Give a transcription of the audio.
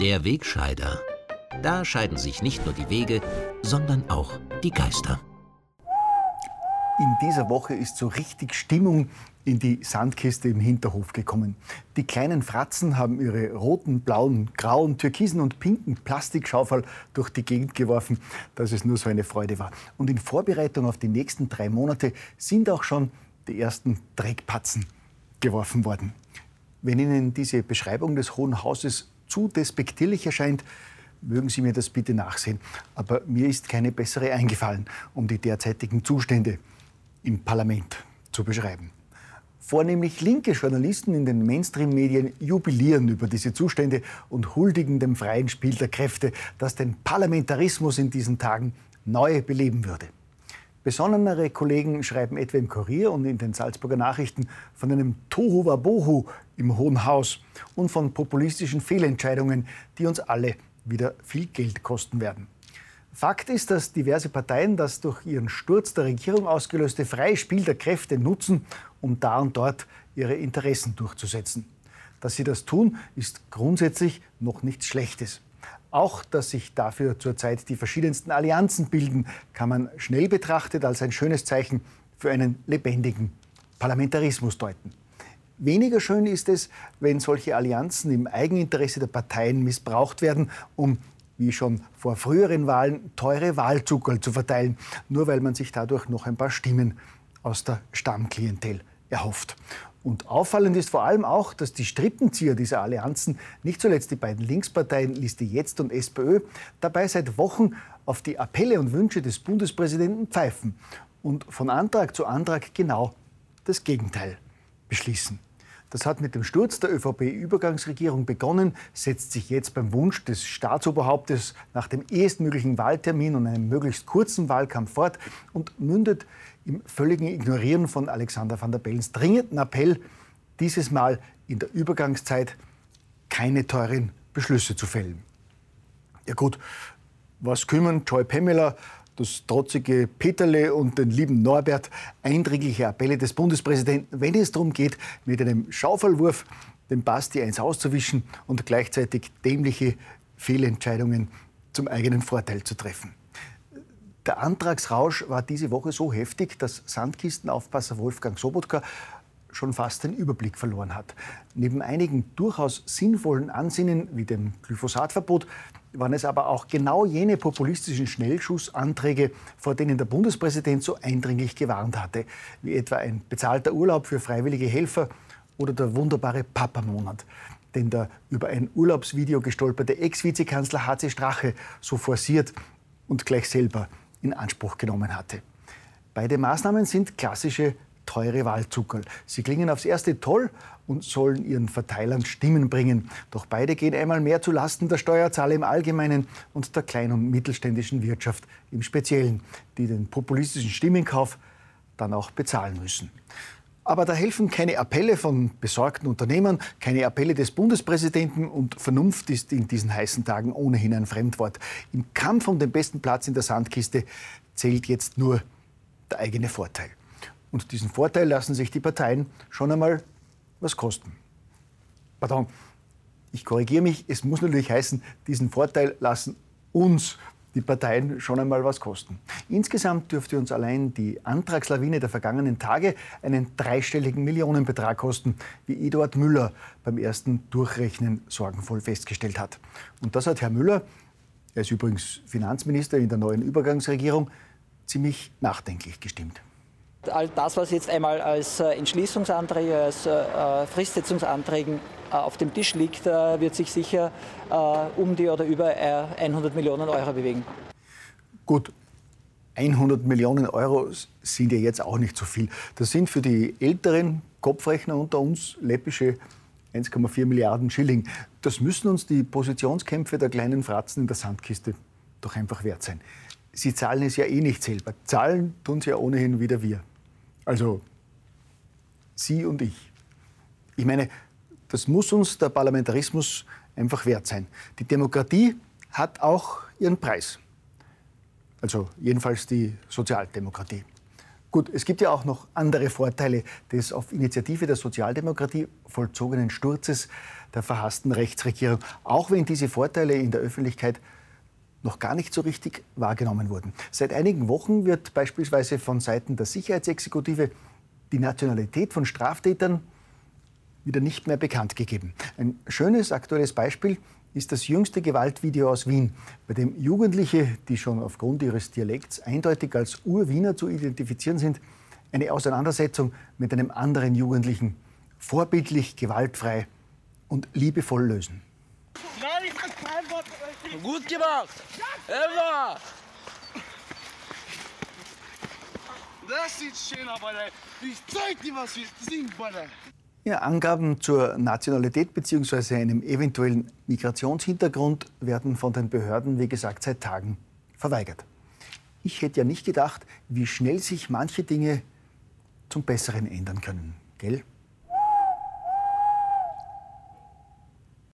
Der Wegscheider. Da scheiden sich nicht nur die Wege, sondern auch die Geister. In dieser Woche ist so richtig Stimmung in die Sandkiste im Hinterhof gekommen. Die kleinen Fratzen haben ihre roten, blauen, grauen, türkisen und pinken Plastikschaufel durch die Gegend geworfen, dass es nur so eine Freude war. Und in Vorbereitung auf die nächsten drei Monate sind auch schon die ersten Dreckpatzen geworfen worden. Wenn Ihnen diese Beschreibung des Hohen Hauses zu despektierlich erscheint, mögen Sie mir das bitte nachsehen. Aber mir ist keine bessere eingefallen, um die derzeitigen Zustände im Parlament zu beschreiben. Vornehmlich linke Journalisten in den Mainstream-Medien jubilieren über diese Zustände und huldigen dem freien Spiel der Kräfte, das den Parlamentarismus in diesen Tagen neu beleben würde. Besonnenere Kollegen schreiben etwa im Kurier und in den Salzburger Nachrichten von einem Tohu Wabohu im Hohen Haus und von populistischen Fehlentscheidungen, die uns alle wieder viel Geld kosten werden. Fakt ist, dass diverse Parteien das durch ihren Sturz der Regierung ausgelöste freie Spiel der Kräfte nutzen, um da und dort ihre Interessen durchzusetzen. Dass sie das tun, ist grundsätzlich noch nichts Schlechtes. Auch, dass sich dafür zurzeit die verschiedensten Allianzen bilden, kann man schnell betrachtet als ein schönes Zeichen für einen lebendigen Parlamentarismus deuten. Weniger schön ist es, wenn solche Allianzen im Eigeninteresse der Parteien missbraucht werden, um wie schon vor früheren Wahlen, teure Wahlzuckerl zu verteilen, nur weil man sich dadurch noch ein paar Stimmen aus der Stammklientel erhofft. Und auffallend ist vor allem auch, dass die Strippenzieher dieser Allianzen, nicht zuletzt die beiden Linksparteien Liste Jetzt und SPÖ, dabei seit Wochen auf die Appelle und Wünsche des Bundespräsidenten pfeifen und von Antrag zu Antrag genau das Gegenteil beschließen. Das hat mit dem Sturz der ÖVP-Übergangsregierung begonnen, setzt sich jetzt beim Wunsch des Staatsoberhauptes nach dem ehestmöglichen Wahltermin und einem möglichst kurzen Wahlkampf fort und mündet im völligen Ignorieren von Alexander van der Bellens dringenden Appell, dieses Mal in der Übergangszeit keine teuren Beschlüsse zu fällen. Ja gut, was kümmern Joy Pamela das trotzige Peterle und den lieben Norbert eindringliche Appelle des Bundespräsidenten, wenn es darum geht, mit einem Schaufelwurf dem Basti eins auszuwischen und gleichzeitig dämliche Fehlentscheidungen zum eigenen Vorteil zu treffen. Der Antragsrausch war diese Woche so heftig, dass Sandkistenaufpasser Wolfgang Sobotka schon fast den Überblick verloren hat. Neben einigen durchaus sinnvollen Ansinnen wie dem Glyphosatverbot waren es aber auch genau jene populistischen Schnellschussanträge, vor denen der Bundespräsident so eindringlich gewarnt hatte, wie etwa ein bezahlter Urlaub für freiwillige Helfer oder der wunderbare Papamonat, den der über ein Urlaubsvideo gestolperte Ex-Vizekanzler HC Strache so forciert und gleich selber in Anspruch genommen hatte. Beide Maßnahmen sind klassische teure Wahlzuckerl. Sie klingen aufs Erste toll und sollen ihren Verteilern Stimmen bringen. Doch beide gehen einmal mehr zu Lasten der Steuerzahler im Allgemeinen und der kleinen und mittelständischen Wirtschaft im Speziellen, die den populistischen Stimmenkauf dann auch bezahlen müssen. Aber da helfen keine Appelle von besorgten Unternehmern, keine Appelle des Bundespräsidenten und Vernunft ist in diesen heißen Tagen ohnehin ein Fremdwort. Im Kampf um den besten Platz in der Sandkiste zählt jetzt nur der eigene Vorteil. Und diesen Vorteil lassen sich die Parteien schon einmal was kosten. Pardon, ich korrigiere mich, es muss natürlich heißen, diesen Vorteil lassen uns die Parteien schon einmal was kosten. Insgesamt dürfte uns allein die Antragslawine der vergangenen Tage einen dreistelligen Millionenbetrag kosten, wie Eduard Müller beim ersten Durchrechnen sorgenvoll festgestellt hat. Und das hat Herr Müller, er ist übrigens Finanzminister in der neuen Übergangsregierung, ziemlich nachdenklich gestimmt. All das, was jetzt einmal als äh, Entschließungsanträge, als äh, Fristsetzungsanträgen äh, auf dem Tisch liegt, wird sich sicher um die oder über 100 Millionen Euro bewegen. Gut, 100 Millionen Euro sind ja jetzt auch nicht so viel. Das sind für die älteren Kopfrechner unter uns läppische 1,4 Milliarden Schilling. Das müssen uns die Positionskämpfe der kleinen Fratzen in der Sandkiste doch einfach wert sein. Sie zahlen es ja eh nicht selber. Zahlen tun sie ja ohnehin wieder wir. Also Sie und ich. Ich meine, das muss uns der Parlamentarismus einfach wert sein. Die Demokratie hat auch ihren Preis. Also jedenfalls die Sozialdemokratie. Gut, es gibt ja auch noch andere Vorteile des auf Initiative der Sozialdemokratie vollzogenen Sturzes der verhassten Rechtsregierung, auch wenn diese Vorteile in der Öffentlichkeit noch gar nicht so richtig wahrgenommen wurden. Seit einigen Wochen wird beispielsweise von Seiten der Sicherheitsexekutive die Nationalität von Straftätern wieder nicht mehr bekannt gegeben. Ein schönes aktuelles Beispiel ist das jüngste Gewaltvideo aus Wien, bei dem Jugendliche, die schon aufgrund ihres Dialekts eindeutig als Urwiener zu identifizieren sind, eine Auseinandersetzung mit einem anderen Jugendlichen vorbildlich, gewaltfrei und liebevoll lösen. Gut gemacht! Emma! Das sieht schön aus, Alter. Ich zeig dir, was wir sind, Alter. Ja, Angaben zur Nationalität bzw. einem eventuellen Migrationshintergrund werden von den Behörden, wie gesagt, seit Tagen verweigert. Ich hätte ja nicht gedacht, wie schnell sich manche Dinge zum Besseren ändern können. Gell?